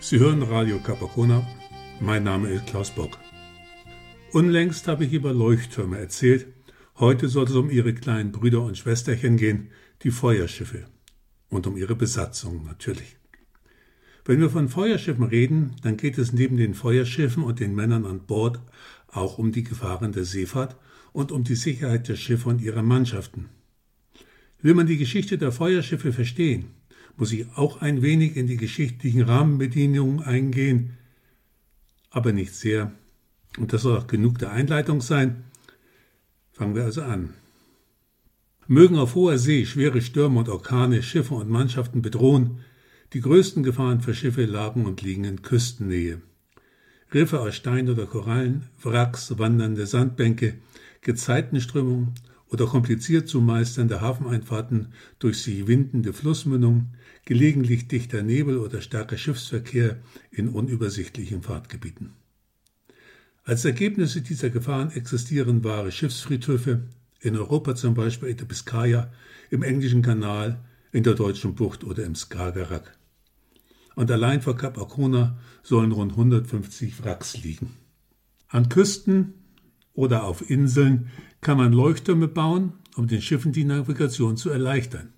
Sie hören Radio Capacona. Mein Name ist Klaus Bock. Unlängst habe ich über Leuchttürme erzählt. Heute soll es um ihre kleinen Brüder und Schwesterchen gehen, die Feuerschiffe. Und um ihre Besatzung natürlich. Wenn wir von Feuerschiffen reden, dann geht es neben den Feuerschiffen und den Männern an Bord auch um die Gefahren der Seefahrt und um die Sicherheit der Schiffe und ihrer Mannschaften. Will man die Geschichte der Feuerschiffe verstehen, muss ich auch ein wenig in die geschichtlichen Rahmenbedingungen eingehen, aber nicht sehr. Und das soll auch genug der Einleitung sein. Fangen wir also an. Mögen auf hoher See schwere Stürme und Orkane Schiffe und Mannschaften bedrohen, die größten Gefahren für Schiffe lagen und liegen in Küstennähe. Riffe aus Stein oder Korallen, Wracks, wandernde Sandbänke, Gezeitenströmungen oder kompliziert zu meisternde Hafeneinfahrten durch sich windende Flussmündungen, gelegentlich dichter Nebel oder starker Schiffsverkehr in unübersichtlichen Fahrtgebieten. Als Ergebnisse dieser Gefahren existieren wahre Schiffsfriedhöfe, in Europa zum Beispiel in der Biskaya, im englischen Kanal, in der deutschen Bucht oder im Skagerrak. Und allein vor Kap Arkona sollen rund 150 Wracks liegen. An Küsten oder auf Inseln kann man Leuchttürme bauen, um den Schiffen die Navigation zu erleichtern.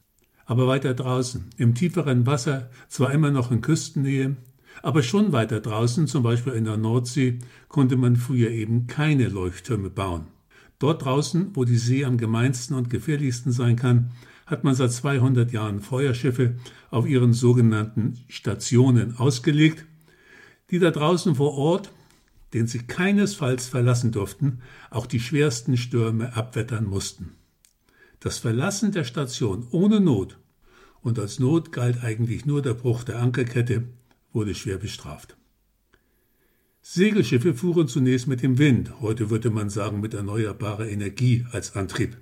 Aber weiter draußen, im tieferen Wasser, zwar immer noch in Küstennähe, aber schon weiter draußen, zum Beispiel in der Nordsee, konnte man früher eben keine Leuchttürme bauen. Dort draußen, wo die See am gemeinsten und gefährlichsten sein kann, hat man seit 200 Jahren Feuerschiffe auf ihren sogenannten Stationen ausgelegt, die da draußen vor Ort den sie keinesfalls verlassen durften, auch die schwersten Stürme abwettern mussten. Das Verlassen der Station ohne Not, und als Not galt eigentlich nur der Bruch der Ankerkette, wurde schwer bestraft. Segelschiffe fuhren zunächst mit dem Wind, heute würde man sagen mit erneuerbarer Energie als Antrieb.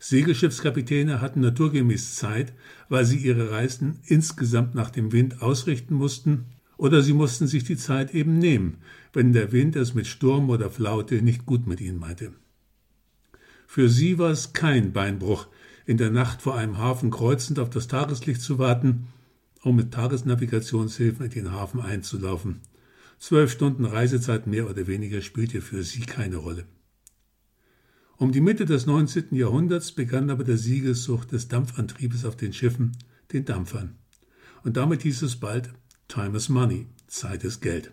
Segelschiffskapitäne hatten naturgemäß Zeit, weil sie ihre Reisen insgesamt nach dem Wind ausrichten mussten oder sie mussten sich die Zeit eben nehmen, wenn der Wind es mit Sturm oder Flaute nicht gut mit ihnen meinte. Für sie war es kein Beinbruch, in der Nacht vor einem Hafen kreuzend auf das Tageslicht zu warten, um mit Tagesnavigationshilfen in den Hafen einzulaufen. Zwölf Stunden Reisezeit mehr oder weniger spielte für sie keine Rolle. Um die Mitte des 19. Jahrhunderts begann aber der Siegessucht des Dampfantriebes auf den Schiffen, den Dampfern. Und damit hieß es bald Time is Money, Zeit ist Geld.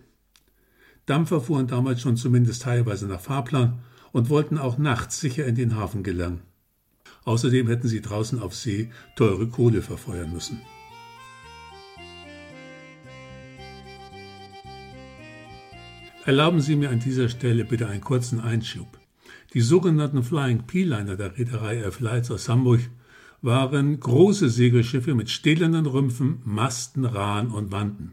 Dampfer fuhren damals schon zumindest teilweise nach Fahrplan und wollten auch nachts sicher in den Hafen gelangen. Außerdem hätten sie draußen auf See teure Kohle verfeuern müssen. Erlauben Sie mir an dieser Stelle bitte einen kurzen Einschub. Die sogenannten Flying P-Liner der Reederei F. Lights aus Hamburg waren große Segelschiffe mit stählernen Rümpfen, Masten, Rahen und Wanden.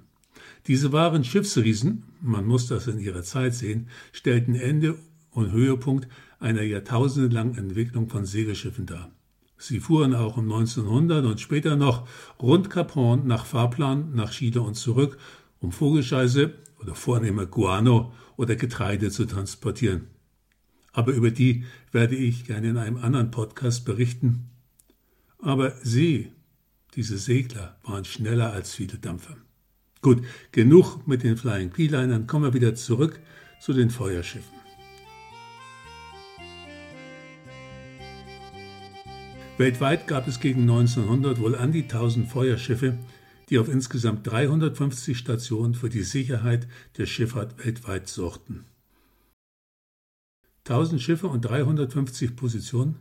Diese wahren Schiffsriesen, man muss das in ihrer Zeit sehen, stellten Ende und Höhepunkt einer jahrtausendelangen Entwicklung von Segelschiffen dar. Sie fuhren auch um 1900 und später noch rund Cap Horn nach Fahrplan, nach Chile und zurück, um Vogelscheiße oder vornehmer Guano oder Getreide zu transportieren. Aber über die werde ich gerne in einem anderen Podcast berichten, aber sie, diese Segler, waren schneller als viele Dampfer. Gut, genug mit den Flying P-Linern, kommen wir wieder zurück zu den Feuerschiffen. Weltweit gab es gegen 1900 wohl an die 1000 Feuerschiffe, die auf insgesamt 350 Stationen für die Sicherheit der Schifffahrt weltweit sorgten. 1000 Schiffe und 350 Positionen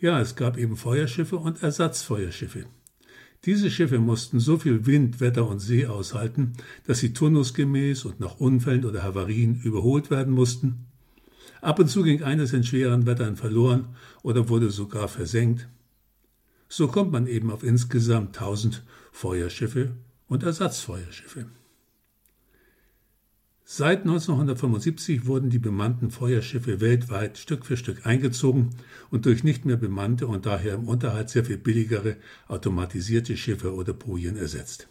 ja, es gab eben Feuerschiffe und Ersatzfeuerschiffe. Diese Schiffe mussten so viel Wind, Wetter und See aushalten, dass sie turnusgemäß und nach Unfällen oder Havarien überholt werden mussten. Ab und zu ging eines in schweren Wettern verloren oder wurde sogar versenkt. So kommt man eben auf insgesamt 1000 Feuerschiffe und Ersatzfeuerschiffe. Seit 1975 wurden die bemannten Feuerschiffe weltweit Stück für Stück eingezogen und durch nicht mehr bemannte und daher im Unterhalt sehr viel billigere automatisierte Schiffe oder Bojen ersetzt.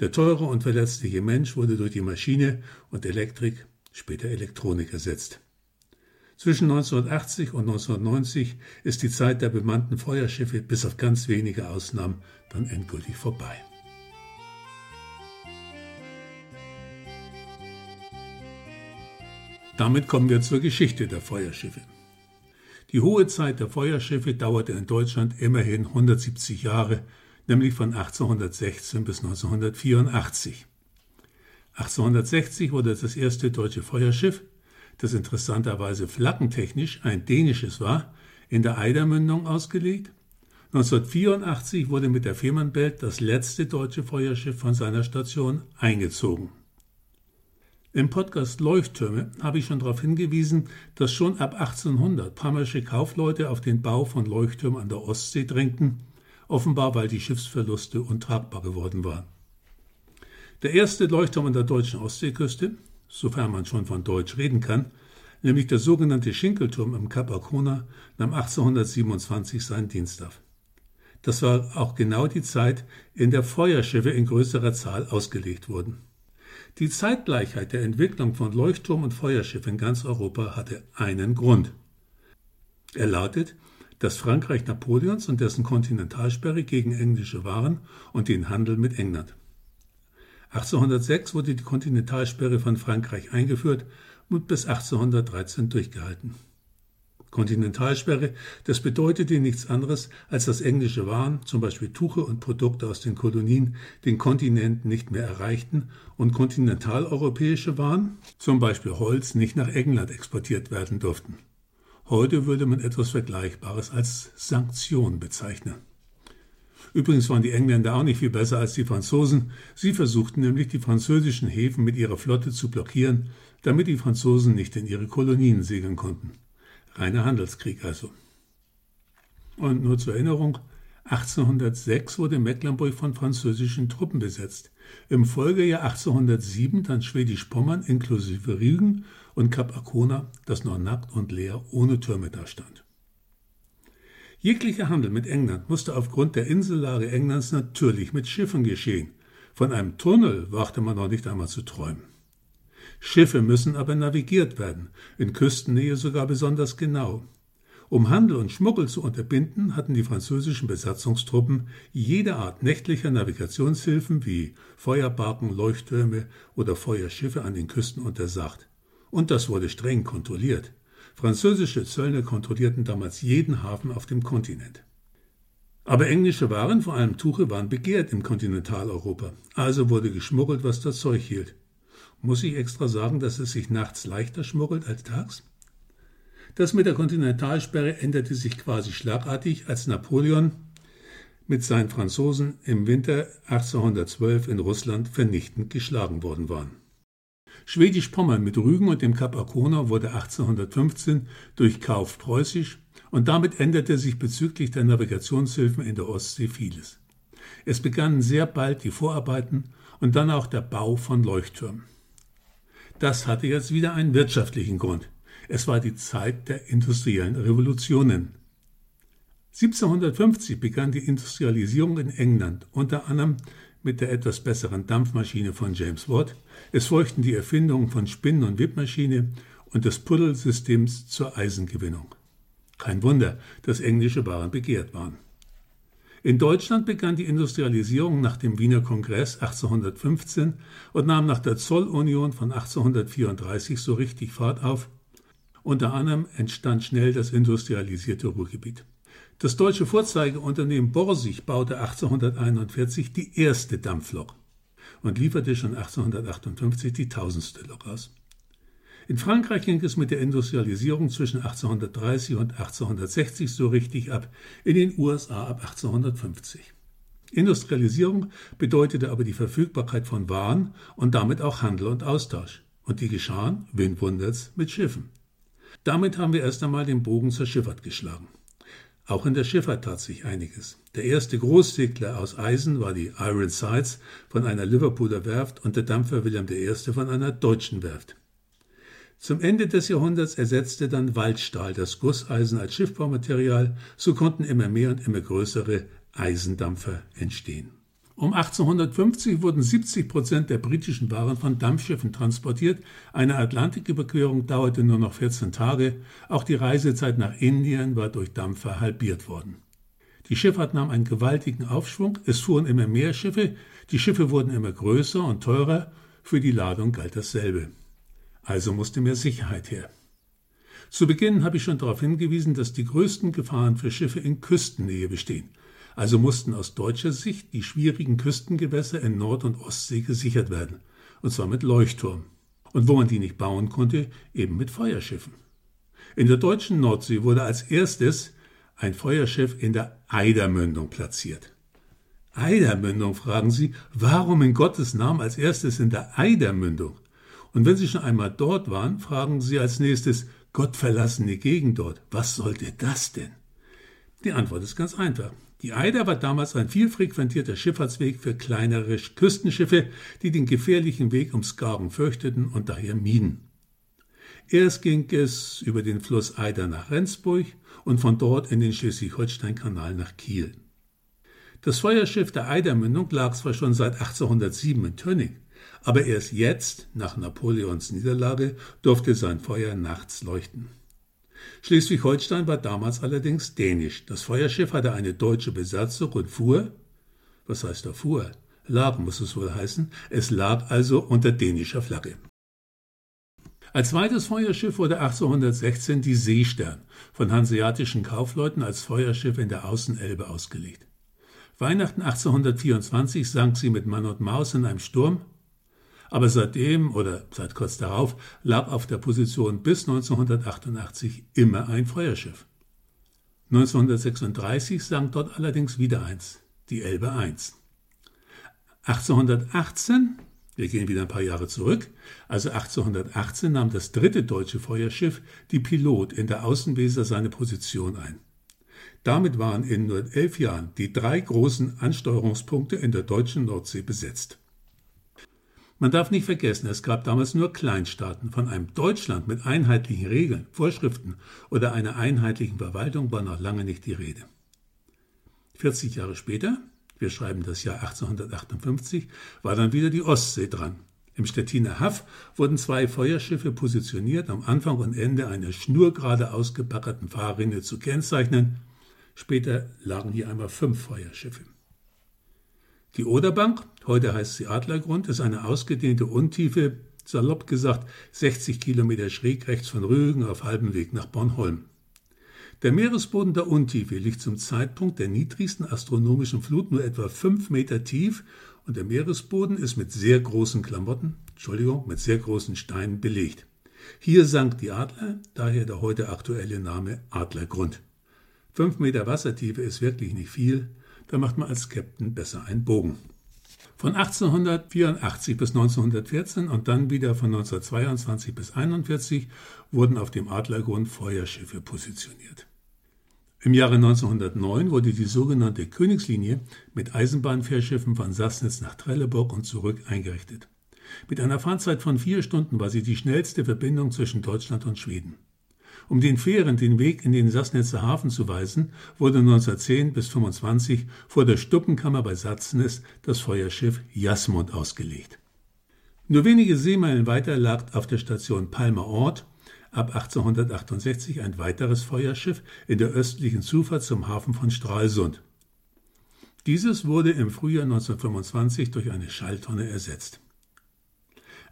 Der teure und verletzliche Mensch wurde durch die Maschine und Elektrik, später Elektronik ersetzt. Zwischen 1980 und 1990 ist die Zeit der bemannten Feuerschiffe bis auf ganz wenige Ausnahmen dann endgültig vorbei. Damit kommen wir zur Geschichte der Feuerschiffe. Die hohe Zeit der Feuerschiffe dauerte in Deutschland immerhin 170 Jahre, nämlich von 1816 bis 1984. 1860 wurde das erste deutsche Feuerschiff, das interessanterweise flaggentechnisch ein dänisches war, in der Eidermündung ausgelegt. 1984 wurde mit der Fehmarnbelt das letzte deutsche Feuerschiff von seiner Station eingezogen. Im Podcast Leuchttürme habe ich schon darauf hingewiesen, dass schon ab 1800 pammersche Kaufleute auf den Bau von Leuchttürmen an der Ostsee drängten, offenbar weil die Schiffsverluste untragbar geworden waren. Der erste Leuchtturm an der deutschen Ostseeküste, sofern man schon von Deutsch reden kann, nämlich der sogenannte Schinkelturm im Kap Arkona, nahm 1827 seinen Dienst auf. Das war auch genau die Zeit, in der Feuerschiffe in größerer Zahl ausgelegt wurden. Die Zeitgleichheit der Entwicklung von Leuchtturm und Feuerschiff in ganz Europa hatte einen Grund. Er lautet, dass Frankreich Napoleons und dessen Kontinentalsperre gegen englische Waren und den Handel mit England. 1806 wurde die Kontinentalsperre von Frankreich eingeführt und bis 1813 durchgehalten. Kontinentalsperre, das bedeutete nichts anderes, als dass englische Waren, zum Beispiel Tuche und Produkte aus den Kolonien, den Kontinent nicht mehr erreichten und kontinentaleuropäische Waren, zum Beispiel Holz, nicht nach England exportiert werden durften. Heute würde man etwas Vergleichbares als Sanktion bezeichnen. Übrigens waren die Engländer auch nicht viel besser als die Franzosen. Sie versuchten nämlich, die französischen Häfen mit ihrer Flotte zu blockieren, damit die Franzosen nicht in ihre Kolonien segeln konnten. Reiner Handelskrieg also. Und nur zur Erinnerung, 1806 wurde Mecklenburg von französischen Truppen besetzt. Im Folgejahr 1807 dann Schwedisch-Pommern inklusive Rügen und Kap Arkona, das noch nackt und leer ohne Türme dastand. Jeglicher Handel mit England musste aufgrund der Insellage Englands natürlich mit Schiffen geschehen. Von einem Tunnel wagte man noch nicht einmal zu träumen. Schiffe müssen aber navigiert werden, in Küstennähe sogar besonders genau. Um Handel und Schmuggel zu unterbinden, hatten die französischen Besatzungstruppen jede Art nächtlicher Navigationshilfen wie Feuerbarken, Leuchttürme oder Feuerschiffe an den Küsten untersagt. Und das wurde streng kontrolliert. Französische Zöllner kontrollierten damals jeden Hafen auf dem Kontinent. Aber englische Waren, vor allem Tuche, waren begehrt in Kontinentaleuropa. Also wurde geschmuggelt, was das Zeug hielt. Muss ich extra sagen, dass es sich nachts leichter schmuggelt als tags? Das mit der Kontinentalsperre änderte sich quasi schlagartig, als Napoleon mit seinen Franzosen im Winter 1812 in Russland vernichtend geschlagen worden waren. Schwedisch-Pommern mit Rügen und dem Kap Arkona wurde 1815 durch Kauf preußisch und damit änderte sich bezüglich der Navigationshilfen in der Ostsee vieles. Es begannen sehr bald die Vorarbeiten und dann auch der Bau von Leuchttürmen. Das hatte jetzt wieder einen wirtschaftlichen Grund. Es war die Zeit der industriellen Revolutionen. 1750 begann die Industrialisierung in England, unter anderem mit der etwas besseren Dampfmaschine von James Watt. Es folgten die Erfindungen von Spinnen- und Wippmaschine und des Puddelsystems zur Eisengewinnung. Kein Wunder, dass englische Waren begehrt waren. In Deutschland begann die Industrialisierung nach dem Wiener Kongress 1815 und nahm nach der Zollunion von 1834 so richtig Fahrt auf. Unter anderem entstand schnell das industrialisierte Ruhrgebiet. Das deutsche Vorzeigeunternehmen Borsig baute 1841 die erste Dampflok und lieferte schon 1858 die tausendste Lok aus. In Frankreich ging es mit der Industrialisierung zwischen 1830 und 1860 so richtig ab, in den USA ab 1850. Industrialisierung bedeutete aber die Verfügbarkeit von Waren und damit auch Handel und Austausch. Und die geschahen, wen wundert's, mit Schiffen. Damit haben wir erst einmal den Bogen zur Schifffahrt geschlagen. Auch in der Schifffahrt tat sich einiges. Der erste Großsegler aus Eisen war die Iron Sides von einer Liverpooler Werft und der Dampfer William I. von einer deutschen Werft. Zum Ende des Jahrhunderts ersetzte dann Waldstahl das Gusseisen als Schiffbaumaterial, so konnten immer mehr und immer größere Eisendampfer entstehen. Um 1850 wurden 70 Prozent der britischen Waren von Dampfschiffen transportiert. Eine Atlantiküberquerung dauerte nur noch 14 Tage. Auch die Reisezeit nach Indien war durch Dampfer halbiert worden. Die Schifffahrt nahm einen gewaltigen Aufschwung. Es fuhren immer mehr Schiffe. Die Schiffe wurden immer größer und teurer. Für die Ladung galt dasselbe. Also musste mehr Sicherheit her. Zu Beginn habe ich schon darauf hingewiesen, dass die größten Gefahren für Schiffe in Küstennähe bestehen. Also mussten aus deutscher Sicht die schwierigen Küstengewässer in Nord- und Ostsee gesichert werden, und zwar mit Leuchtturm. Und wo man die nicht bauen konnte, eben mit Feuerschiffen. In der deutschen Nordsee wurde als erstes ein Feuerschiff in der Eidermündung platziert. Eidermündung, fragen Sie, warum in Gottes Namen als erstes in der Eidermündung? Und wenn Sie schon einmal dort waren, fragen Sie als nächstes, Gottverlassene Gegend dort, was sollte das denn? Die Antwort ist ganz einfach. Die Eider war damals ein viel frequentierter Schifffahrtsweg für kleinere Küstenschiffe, die den gefährlichen Weg ums Skagen fürchteten und daher mieden. Erst ging es über den Fluss Eider nach Rendsburg und von dort in den Schleswig-Holstein-Kanal nach Kiel. Das Feuerschiff der Eidermündung lag zwar schon seit 1807 in Tönning, aber erst jetzt, nach Napoleons Niederlage, durfte sein Feuer nachts leuchten. Schleswig-Holstein war damals allerdings dänisch. Das Feuerschiff hatte eine deutsche Besatzung und fuhr, was heißt da fuhr? Lag muss es wohl heißen, es lag also unter dänischer Flagge. Als zweites Feuerschiff wurde 1816 die Seestern von hanseatischen Kaufleuten als Feuerschiff in der Außenelbe ausgelegt. Weihnachten 1824 sank sie mit Mann und Maus in einem Sturm aber seitdem oder seit kurz darauf lag auf der Position bis 1988 immer ein Feuerschiff. 1936 sank dort allerdings wieder eins, die Elbe I. 1818, wir gehen wieder ein paar Jahre zurück, also 1818 nahm das dritte deutsche Feuerschiff, die Pilot, in der Außenweser seine Position ein. Damit waren in nur elf Jahren die drei großen Ansteuerungspunkte in der deutschen Nordsee besetzt. Man darf nicht vergessen, es gab damals nur Kleinstaaten. Von einem Deutschland mit einheitlichen Regeln, Vorschriften oder einer einheitlichen Verwaltung war noch lange nicht die Rede. 40 Jahre später, wir schreiben das Jahr 1858, war dann wieder die Ostsee dran. Im Stettiner Haff wurden zwei Feuerschiffe positioniert, am Anfang und Ende einer schnurgerade ausgebackerten Fahrrinne zu kennzeichnen. Später lagen hier einmal fünf Feuerschiffe. Die Oderbank, heute heißt sie Adlergrund, ist eine ausgedehnte Untiefe, salopp gesagt 60 Kilometer schräg rechts von Rügen auf halbem Weg nach Bornholm. Der Meeresboden der Untiefe liegt zum Zeitpunkt der niedrigsten astronomischen Flut nur etwa fünf Meter tief und der Meeresboden ist mit sehr großen Klamotten, Entschuldigung, mit sehr großen Steinen belegt. Hier sank die Adler, daher der heute aktuelle Name Adlergrund. Fünf Meter Wassertiefe ist wirklich nicht viel, da macht man als Captain besser einen Bogen. Von 1884 bis 1914 und dann wieder von 1922 bis 1941 wurden auf dem Adlergrund Feuerschiffe positioniert. Im Jahre 1909 wurde die sogenannte Königslinie mit Eisenbahnfährschiffen von Sassnitz nach Trelleborg und zurück eingerichtet. Mit einer Fahrzeit von vier Stunden war sie die schnellste Verbindung zwischen Deutschland und Schweden. Um den Fähren den Weg in den Sassnitzer Hafen zu weisen, wurde 1910 bis 25 vor der Stuppenkammer bei Sassnitz das Feuerschiff Jasmund ausgelegt. Nur wenige Seemeilen weiter lag auf der Station Palmer Ort ab 1868 ein weiteres Feuerschiff in der östlichen Zufahrt zum Hafen von Stralsund. Dieses wurde im Frühjahr 1925 durch eine Schalltonne ersetzt.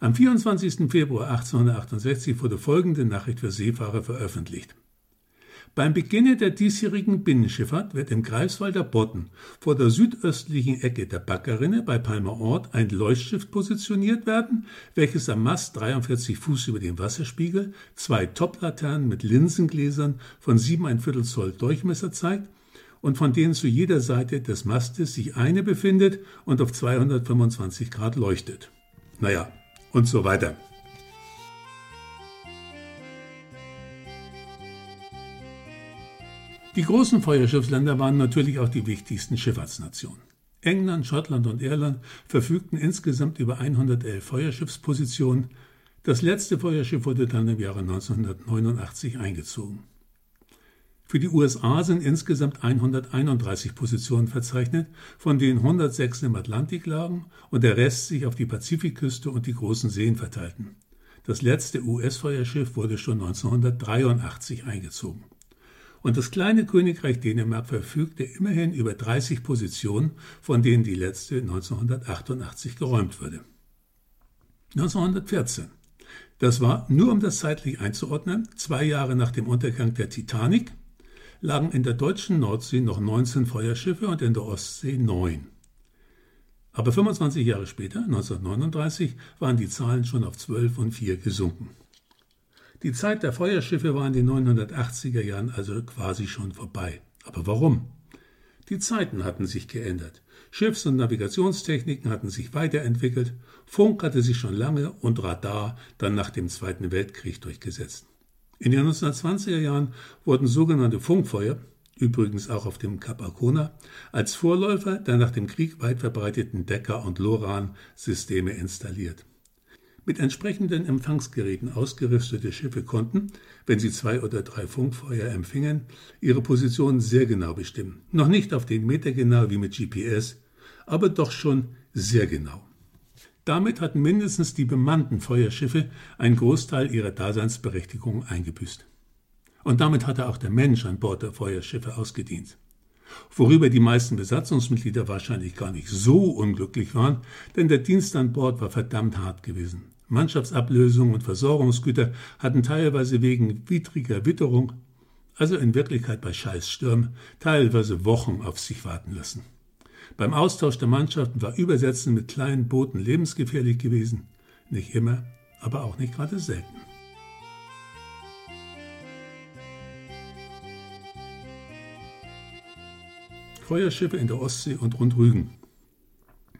Am 24. Februar 1868 wurde folgende Nachricht für Seefahrer veröffentlicht. Beim Beginne der diesjährigen Binnenschifffahrt wird im Greifswalder Bodden vor der südöstlichen Ecke der Backerinne bei Palmer Ort ein Leuchtschiff positioniert werden, welches am Mast 43 Fuß über dem Wasserspiegel zwei Toplaternen mit Linsengläsern von 7,25 Zoll Durchmesser zeigt und von denen zu jeder Seite des Mastes sich eine befindet und auf 225 Grad leuchtet. Naja, und so weiter. Die großen Feuerschiffsländer waren natürlich auch die wichtigsten Schifffahrtsnationen. England, Schottland und Irland verfügten insgesamt über 111 Feuerschiffspositionen. Das letzte Feuerschiff wurde dann im Jahre 1989 eingezogen. Für die USA sind insgesamt 131 Positionen verzeichnet, von denen 106 im Atlantik lagen und der Rest sich auf die Pazifikküste und die großen Seen verteilten. Das letzte US-Feuerschiff wurde schon 1983 eingezogen. Und das kleine Königreich Dänemark verfügte immerhin über 30 Positionen, von denen die letzte 1988 geräumt wurde. 1914. Das war, nur um das zeitlich einzuordnen, zwei Jahre nach dem Untergang der Titanic, lagen in der deutschen Nordsee noch 19 Feuerschiffe und in der Ostsee 9. Aber 25 Jahre später, 1939, waren die Zahlen schon auf 12 und 4 gesunken. Die Zeit der Feuerschiffe war in den 980er Jahren also quasi schon vorbei. Aber warum? Die Zeiten hatten sich geändert. Schiffs- und Navigationstechniken hatten sich weiterentwickelt, Funk hatte sich schon lange und Radar dann nach dem Zweiten Weltkrieg durchgesetzt. In den 1920er Jahren wurden sogenannte Funkfeuer, übrigens auch auf dem Kap Arkona, als Vorläufer der nach dem Krieg weit verbreiteten Decker- und Loran-Systeme installiert. Mit entsprechenden Empfangsgeräten ausgerüstete Schiffe konnten, wenn sie zwei oder drei Funkfeuer empfingen, ihre Position sehr genau bestimmen. Noch nicht auf den Meter genau wie mit GPS, aber doch schon sehr genau. Damit hatten mindestens die bemannten Feuerschiffe einen Großteil ihrer Daseinsberechtigung eingebüßt. Und damit hatte auch der Mensch an Bord der Feuerschiffe ausgedient. Worüber die meisten Besatzungsmitglieder wahrscheinlich gar nicht so unglücklich waren, denn der Dienst an Bord war verdammt hart gewesen. Mannschaftsablösung und Versorgungsgüter hatten teilweise wegen widriger Witterung, also in Wirklichkeit bei Scheißstürmen, teilweise Wochen auf sich warten lassen. Beim Austausch der Mannschaften war Übersetzen mit kleinen Booten lebensgefährlich gewesen. Nicht immer, aber auch nicht gerade selten. Feuerschiffe in der Ostsee und rund Rügen.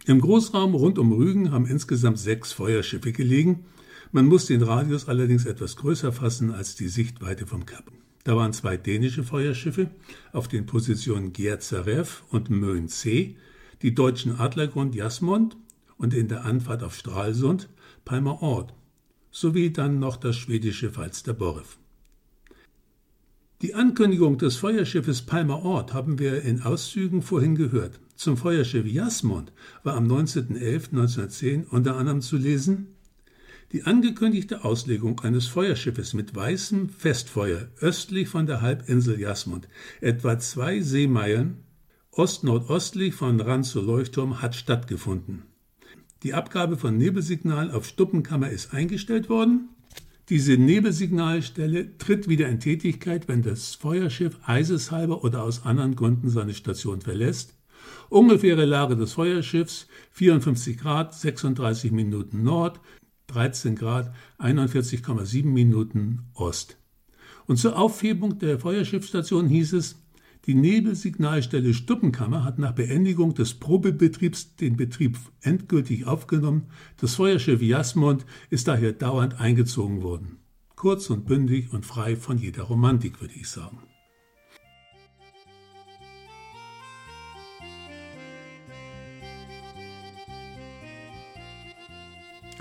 Im Großraum rund um Rügen haben insgesamt sechs Feuerschiffe gelegen. Man muss den Radius allerdings etwas größer fassen als die Sichtweite vom Kap. Da waren zwei dänische Feuerschiffe auf den Positionen Gierzerew und Möhn C, die deutschen Adlergrund Jasmond und in der Anfahrt auf Stralsund Palmer Ort, sowie dann noch das schwedische Falster Borrev. Die Ankündigung des Feuerschiffes Palmer Ort haben wir in Auszügen vorhin gehört. Zum Feuerschiff Jasmond war am 19.11.1910 unter anderem zu lesen die angekündigte Auslegung eines Feuerschiffes mit weißem Festfeuer östlich von der Halbinsel Jasmund, etwa zwei Seemeilen ostnordostlich von Ranzo Leuchtturm, hat stattgefunden. Die Abgabe von Nebelsignal auf Stuppenkammer ist eingestellt worden. Diese Nebelsignalstelle tritt wieder in Tätigkeit, wenn das Feuerschiff eiseshalber oder aus anderen Gründen seine Station verlässt. Ungefähre Lage des Feuerschiffs 54 Grad 36 Minuten Nord, 13 Grad 41,7 Minuten Ost. Und zur Aufhebung der Feuerschiffsstation hieß es, die Nebelsignalstelle Stuppenkammer hat nach Beendigung des Probebetriebs den Betrieb endgültig aufgenommen. Das Feuerschiff Jasmond ist daher dauernd eingezogen worden. Kurz und bündig und frei von jeder Romantik, würde ich sagen.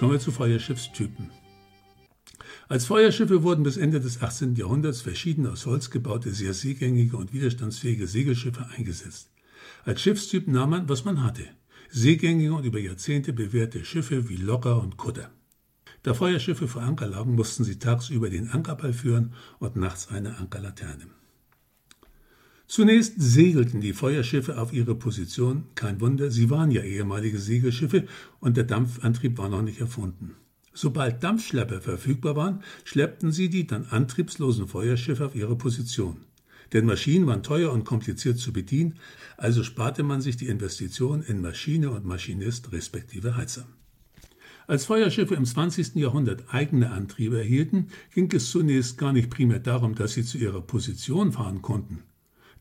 Kommen wir zu Feuerschiffstypen. Als Feuerschiffe wurden bis Ende des 18. Jahrhunderts verschiedene aus Holz gebaute, sehr seegängige und widerstandsfähige Segelschiffe eingesetzt. Als Schiffstyp nahm man, was man hatte. Seegängige und über Jahrzehnte bewährte Schiffe wie Locker und Kutter. Da Feuerschiffe vor Anker lagen, mussten sie tagsüber den Ankerball führen und nachts eine Ankerlaterne. Zunächst segelten die Feuerschiffe auf ihre Position, kein Wunder, sie waren ja ehemalige Segelschiffe und der Dampfantrieb war noch nicht erfunden. Sobald Dampfschlepper verfügbar waren, schleppten sie die dann antriebslosen Feuerschiffe auf ihre Position. Denn Maschinen waren teuer und kompliziert zu bedienen, also sparte man sich die Investition in Maschine und Maschinist respektive Heizer. Als Feuerschiffe im 20. Jahrhundert eigene Antriebe erhielten, ging es zunächst gar nicht primär darum, dass sie zu ihrer Position fahren konnten.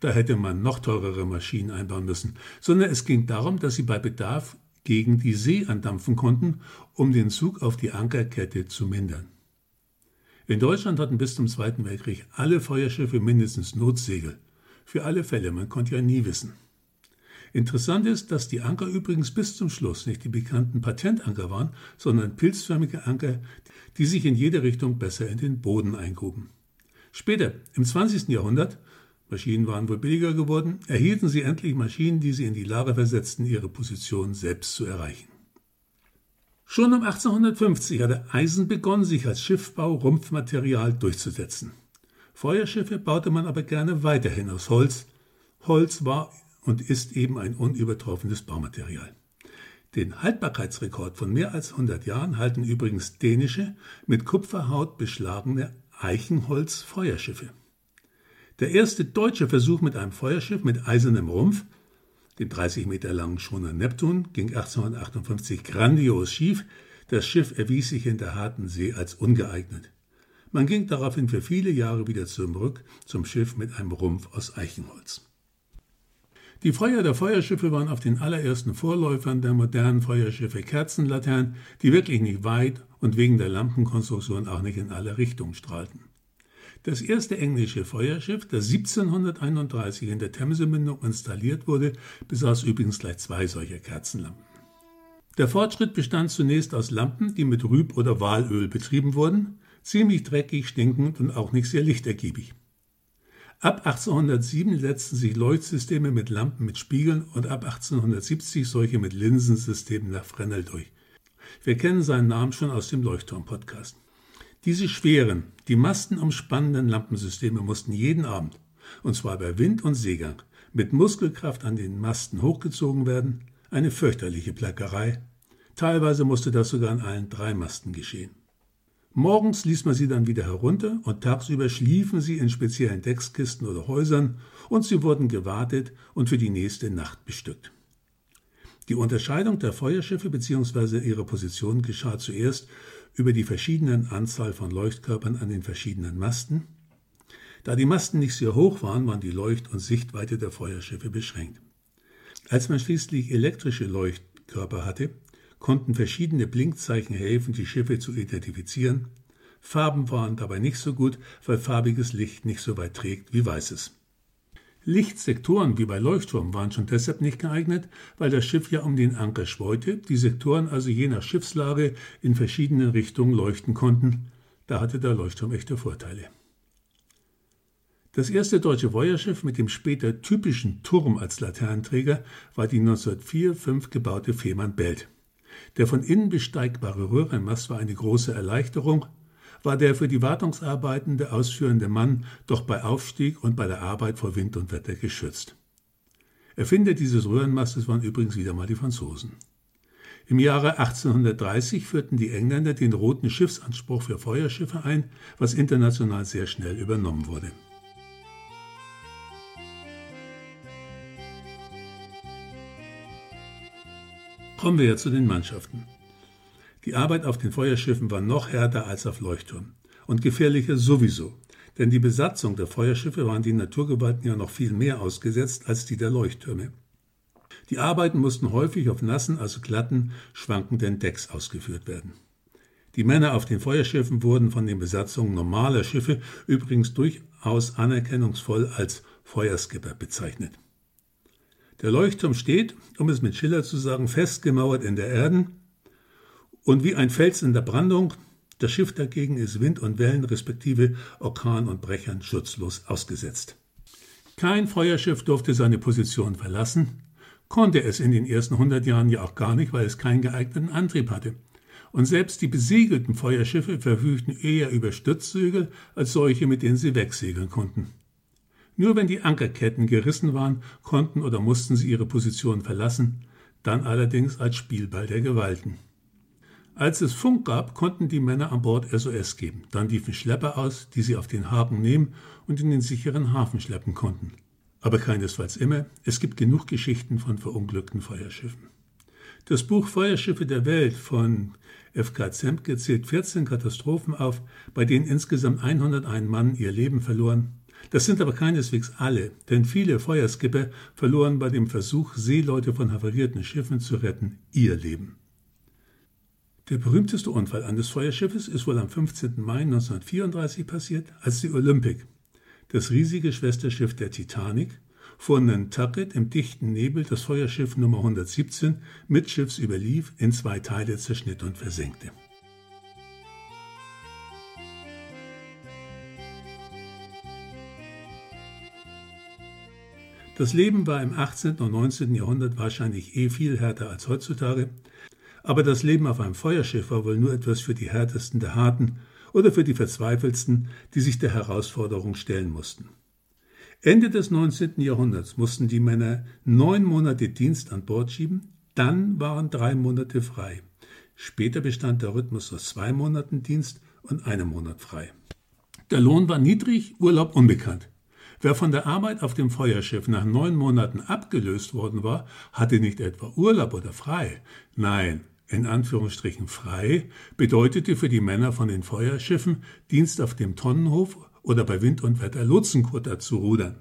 Da hätte man noch teurere Maschinen einbauen müssen, sondern es ging darum, dass sie bei Bedarf gegen die See andampfen konnten, um den Zug auf die Ankerkette zu mindern. In Deutschland hatten bis zum Zweiten Weltkrieg alle Feuerschiffe mindestens Notsegel. Für alle Fälle, man konnte ja nie wissen. Interessant ist, dass die Anker übrigens bis zum Schluss nicht die bekannten Patentanker waren, sondern pilzförmige Anker, die sich in jede Richtung besser in den Boden eingruben. Später, im 20. Jahrhundert, Maschinen waren wohl billiger geworden, erhielten sie endlich Maschinen, die sie in die Lage versetzten, ihre Position selbst zu erreichen. Schon um 1850 hatte Eisen begonnen, sich als Schiffbau Rumpfmaterial durchzusetzen. Feuerschiffe baute man aber gerne weiterhin aus Holz. Holz war und ist eben ein unübertroffenes Baumaterial. Den Haltbarkeitsrekord von mehr als 100 Jahren halten übrigens dänische, mit Kupferhaut beschlagene Eichenholz-Feuerschiffe. Der erste deutsche Versuch mit einem Feuerschiff mit eisernem Rumpf, dem 30 Meter langen Schoner Neptun, ging 1858 grandios schief. Das Schiff erwies sich in der harten See als ungeeignet. Man ging daraufhin für viele Jahre wieder zurück zum Schiff mit einem Rumpf aus Eichenholz. Die Feuer der Feuerschiffe waren auf den allerersten Vorläufern der modernen Feuerschiffe Kerzenlaternen, die wirklich nicht weit und wegen der Lampenkonstruktion auch nicht in alle Richtungen strahlten. Das erste englische Feuerschiff, das 1731 in der Themsemündung installiert wurde, besaß übrigens gleich zwei solcher Kerzenlampen. Der Fortschritt bestand zunächst aus Lampen, die mit Rüb- oder Walöl betrieben wurden, ziemlich dreckig, stinkend und auch nicht sehr lichtergiebig. Ab 1807 setzten sich Leuchtsysteme mit Lampen mit Spiegeln und ab 1870 solche mit Linsensystemen nach Fresnel durch. Wir kennen seinen Namen schon aus dem Leuchtturm-Podcast. Diese schweren, die Masten umspannenden Lampensysteme mussten jeden Abend, und zwar bei Wind und Seegang, mit Muskelkraft an den Masten hochgezogen werden, eine fürchterliche Plackerei. Teilweise musste das sogar an allen drei Masten geschehen. Morgens ließ man sie dann wieder herunter und tagsüber schliefen sie in speziellen Deckskisten oder Häusern und sie wurden gewartet und für die nächste Nacht bestückt. Die Unterscheidung der Feuerschiffe bzw. ihre Position geschah zuerst über die verschiedenen Anzahl von Leuchtkörpern an den verschiedenen Masten. Da die Masten nicht sehr hoch waren, waren die Leucht- und Sichtweite der Feuerschiffe beschränkt. Als man schließlich elektrische Leuchtkörper hatte, konnten verschiedene Blinkzeichen helfen, die Schiffe zu identifizieren. Farben waren dabei nicht so gut, weil farbiges Licht nicht so weit trägt wie weißes. Lichtsektoren wie bei Leuchtturm waren schon deshalb nicht geeignet, weil das Schiff ja um den Anker schweute, die Sektoren also je nach Schiffslage in verschiedenen Richtungen leuchten konnten. Da hatte der Leuchtturm echte Vorteile. Das erste deutsche Feuerschiff mit dem später typischen Turm als Laternenträger war die 1904-5 gebaute Fehmarn Belt. Der von innen besteigbare Röhrenmast war eine große Erleichterung, war der für die Wartungsarbeiten der ausführende Mann doch bei Aufstieg und bei der Arbeit vor Wind und Wetter geschützt. Erfinder dieses Röhrenmastes waren übrigens wieder mal die Franzosen. Im Jahre 1830 führten die Engländer den roten Schiffsanspruch für Feuerschiffe ein, was international sehr schnell übernommen wurde. Kommen wir jetzt zu den Mannschaften. Die Arbeit auf den Feuerschiffen war noch härter als auf Leuchtturm und gefährlicher sowieso, denn die Besatzung der Feuerschiffe waren den Naturgewalten ja noch viel mehr ausgesetzt als die der Leuchttürme. Die Arbeiten mussten häufig auf nassen, also glatten, schwankenden Decks ausgeführt werden. Die Männer auf den Feuerschiffen wurden von den Besatzungen normaler Schiffe übrigens durchaus anerkennungsvoll als Feuerskipper bezeichnet. Der Leuchtturm steht, um es mit Schiller zu sagen, festgemauert in der Erden und wie ein Fels in der Brandung, das Schiff dagegen ist Wind und Wellen respektive Orkan und Brechern schutzlos ausgesetzt. Kein Feuerschiff durfte seine Position verlassen, konnte es in den ersten hundert Jahren ja auch gar nicht, weil es keinen geeigneten Antrieb hatte. Und selbst die besiegelten Feuerschiffe verfügten eher über Stützsegel als solche, mit denen sie wegsegeln konnten. Nur wenn die Ankerketten gerissen waren, konnten oder mussten sie ihre Position verlassen, dann allerdings als Spielball der Gewalten. Als es Funk gab, konnten die Männer an Bord SOS geben. Dann liefen Schlepper aus, die sie auf den Haken nehmen und in den sicheren Hafen schleppen konnten. Aber keinesfalls immer. Es gibt genug Geschichten von verunglückten Feuerschiffen. Das Buch Feuerschiffe der Welt von F.K. Zemke zählt 14 Katastrophen auf, bei denen insgesamt 101 Mann ihr Leben verloren das sind aber keineswegs alle, denn viele Feuerskipper verloren bei dem Versuch, Seeleute von havarierten Schiffen zu retten, ihr Leben. Der berühmteste Unfall eines Feuerschiffes ist wohl am 15. Mai 1934 passiert, als die Olympic, das riesige Schwesterschiff der Titanic, vor Nantucket im dichten Nebel das Feuerschiff Nummer 117 mittschiffs überlief, in zwei Teile zerschnitt und versenkte. Das Leben war im 18. und 19. Jahrhundert wahrscheinlich eh viel härter als heutzutage, aber das Leben auf einem Feuerschiff war wohl nur etwas für die härtesten der Harten oder für die verzweifelsten, die sich der Herausforderung stellen mussten. Ende des 19. Jahrhunderts mussten die Männer neun Monate Dienst an Bord schieben, dann waren drei Monate frei. Später bestand der Rhythmus aus zwei Monaten Dienst und einem Monat frei. Der Lohn war niedrig, Urlaub unbekannt. Wer von der Arbeit auf dem Feuerschiff nach neun Monaten abgelöst worden war, hatte nicht etwa Urlaub oder frei. Nein, in Anführungsstrichen frei bedeutete für die Männer von den Feuerschiffen Dienst auf dem Tonnenhof oder bei Wind und Wetter Lotsenkutter zu rudern.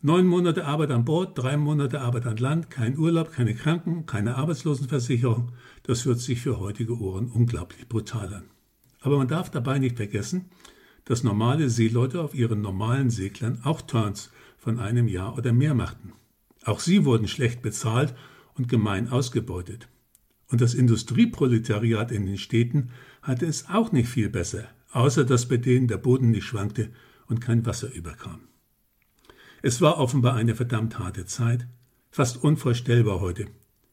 Neun Monate Arbeit an Bord, drei Monate Arbeit an Land, kein Urlaub, keine Kranken, keine Arbeitslosenversicherung, das hört sich für heutige Ohren unglaublich brutal an. Aber man darf dabei nicht vergessen, dass normale Seeleute auf ihren normalen Seglern auch Turns von einem Jahr oder mehr machten. Auch sie wurden schlecht bezahlt und gemein ausgebeutet. Und das Industrieproletariat in den Städten hatte es auch nicht viel besser, außer dass bei denen der Boden nicht schwankte und kein Wasser überkam. Es war offenbar eine verdammt harte Zeit, fast unvorstellbar heute.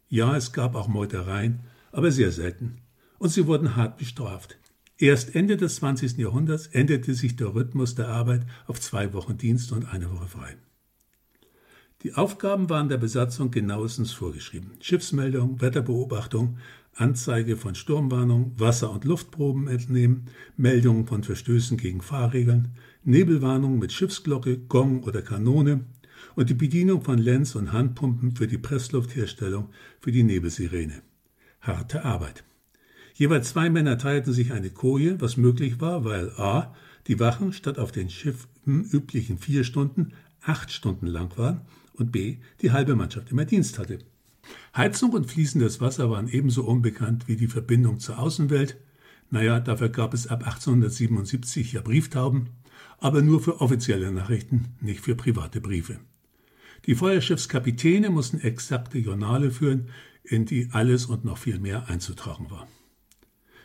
Ja, es gab auch Meutereien, aber sehr selten. Und sie wurden hart bestraft. Erst Ende des 20. Jahrhunderts änderte sich der Rhythmus der Arbeit auf zwei Wochen Dienst und eine Woche frei. Die Aufgaben waren der Besatzung genauestens vorgeschrieben. Schiffsmeldung, Wetterbeobachtung, Anzeige von Sturmwarnung, Wasser- und Luftproben entnehmen, Meldungen von Verstößen gegen Fahrregeln, Nebelwarnung mit Schiffsglocke, Gong oder Kanone und die Bedienung von Lenz- und Handpumpen für die Pressluftherstellung für die Nebelsirene. Harte Arbeit. Jeweils zwei Männer teilten sich eine Koje, was möglich war, weil a. die Wachen statt auf den Schiffen üblichen vier Stunden acht Stunden lang waren und b. die halbe Mannschaft immer Dienst hatte. Heizung und fließendes Wasser waren ebenso unbekannt wie die Verbindung zur Außenwelt. Naja, dafür gab es ab 1877 ja Brieftauben, aber nur für offizielle Nachrichten, nicht für private Briefe. Die Feuerschiffskapitäne mussten exakte Journale führen, in die alles und noch viel mehr einzutragen war.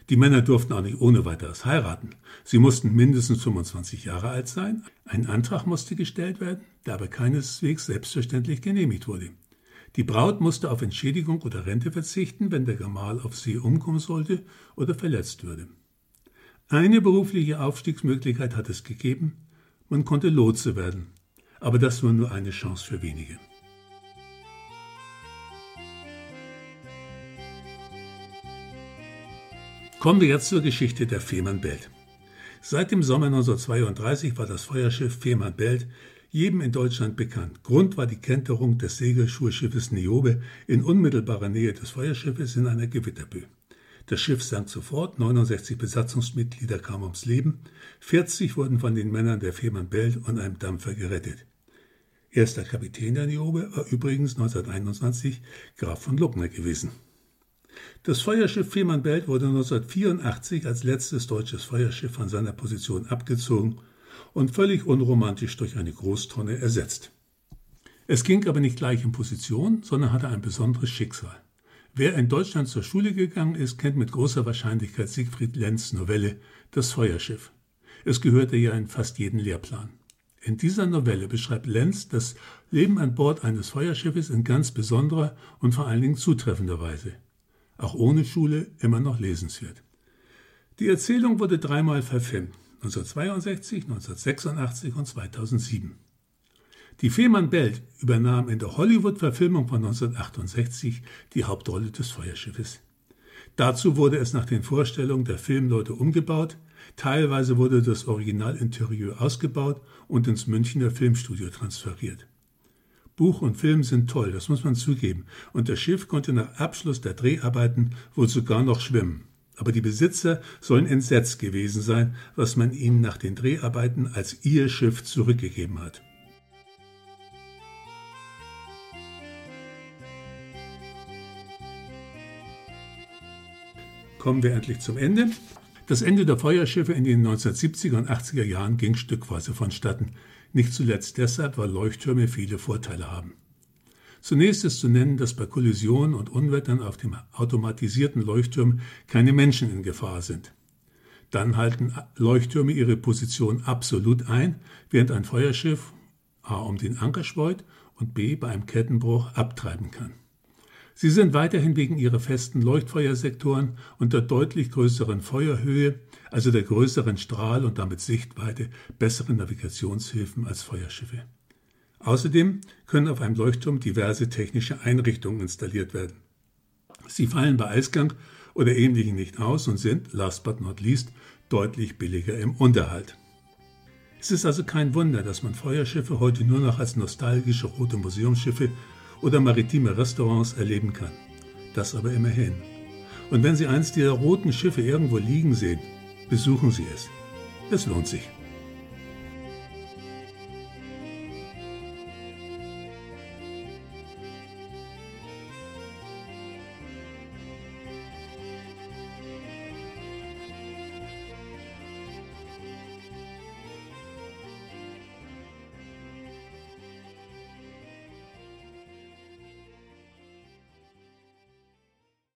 Die Männer durften auch nicht ohne weiteres heiraten. Sie mussten mindestens 25 Jahre alt sein. Ein Antrag musste gestellt werden, der aber keineswegs selbstverständlich genehmigt wurde. Die Braut musste auf Entschädigung oder Rente verzichten, wenn der Gemahl auf sie umkommen sollte oder verletzt würde. Eine berufliche Aufstiegsmöglichkeit hat es gegeben, man konnte Lotse werden, aber das war nur eine Chance für wenige. Kommen wir jetzt zur Geschichte der Fehmarn Belt. Seit dem Sommer 1932 war das Feuerschiff Fehmarn Belt jedem in Deutschland bekannt. Grund war die Kenterung des Segelschulschiffes Niobe in unmittelbarer Nähe des Feuerschiffes in einer Gewitterböe. Das Schiff sank sofort, 69 Besatzungsmitglieder kamen ums Leben, 40 wurden von den Männern der Fehmarn Belt und einem Dampfer gerettet. Erster Kapitän der Niobe war übrigens 1921 Graf von Luckner gewesen. Das Feuerschiff Fehmarnbelt wurde 1984 als letztes deutsches Feuerschiff von seiner Position abgezogen und völlig unromantisch durch eine Großtonne ersetzt. Es ging aber nicht gleich in Position, sondern hatte ein besonderes Schicksal. Wer in Deutschland zur Schule gegangen ist, kennt mit großer Wahrscheinlichkeit Siegfried Lenz Novelle Das Feuerschiff. Es gehörte ja in fast jeden Lehrplan. In dieser Novelle beschreibt Lenz das Leben an Bord eines Feuerschiffes in ganz besonderer und vor allen Dingen zutreffender Weise auch ohne Schule immer noch lesenswert. Die Erzählung wurde dreimal verfilmt, 1962, 1986 und 2007. Die Fehmarn Belt übernahm in der Hollywood-Verfilmung von 1968 die Hauptrolle des Feuerschiffes. Dazu wurde es nach den Vorstellungen der Filmleute umgebaut, teilweise wurde das Originalinterieur ausgebaut und ins Münchner Filmstudio transferiert. Buch und Film sind toll, das muss man zugeben. Und das Schiff konnte nach Abschluss der Dreharbeiten wohl sogar noch schwimmen. Aber die Besitzer sollen entsetzt gewesen sein, was man ihnen nach den Dreharbeiten als ihr Schiff zurückgegeben hat. Kommen wir endlich zum Ende. Das Ende der Feuerschiffe in den 1970er und 80er Jahren ging stückweise vonstatten. Nicht zuletzt deshalb, weil Leuchttürme viele Vorteile haben. Zunächst ist zu nennen, dass bei Kollisionen und Unwettern auf dem automatisierten Leuchtturm keine Menschen in Gefahr sind. Dann halten Leuchttürme ihre Position absolut ein, während ein Feuerschiff A um den Anker schweut und b. bei einem Kettenbruch abtreiben kann. Sie sind weiterhin wegen ihrer festen Leuchtfeuersektoren und der deutlich größeren Feuerhöhe, also der größeren Strahl- und damit Sichtweite, bessere Navigationshilfen als Feuerschiffe. Außerdem können auf einem Leuchtturm diverse technische Einrichtungen installiert werden. Sie fallen bei Eisgang oder Ähnlichem nicht aus und sind, last but not least, deutlich billiger im Unterhalt. Es ist also kein Wunder, dass man Feuerschiffe heute nur noch als nostalgische rote Museumsschiffe oder maritime Restaurants erleben kann. Das aber immerhin. Und wenn Sie eins dieser roten Schiffe irgendwo liegen sehen, besuchen Sie es. Es lohnt sich.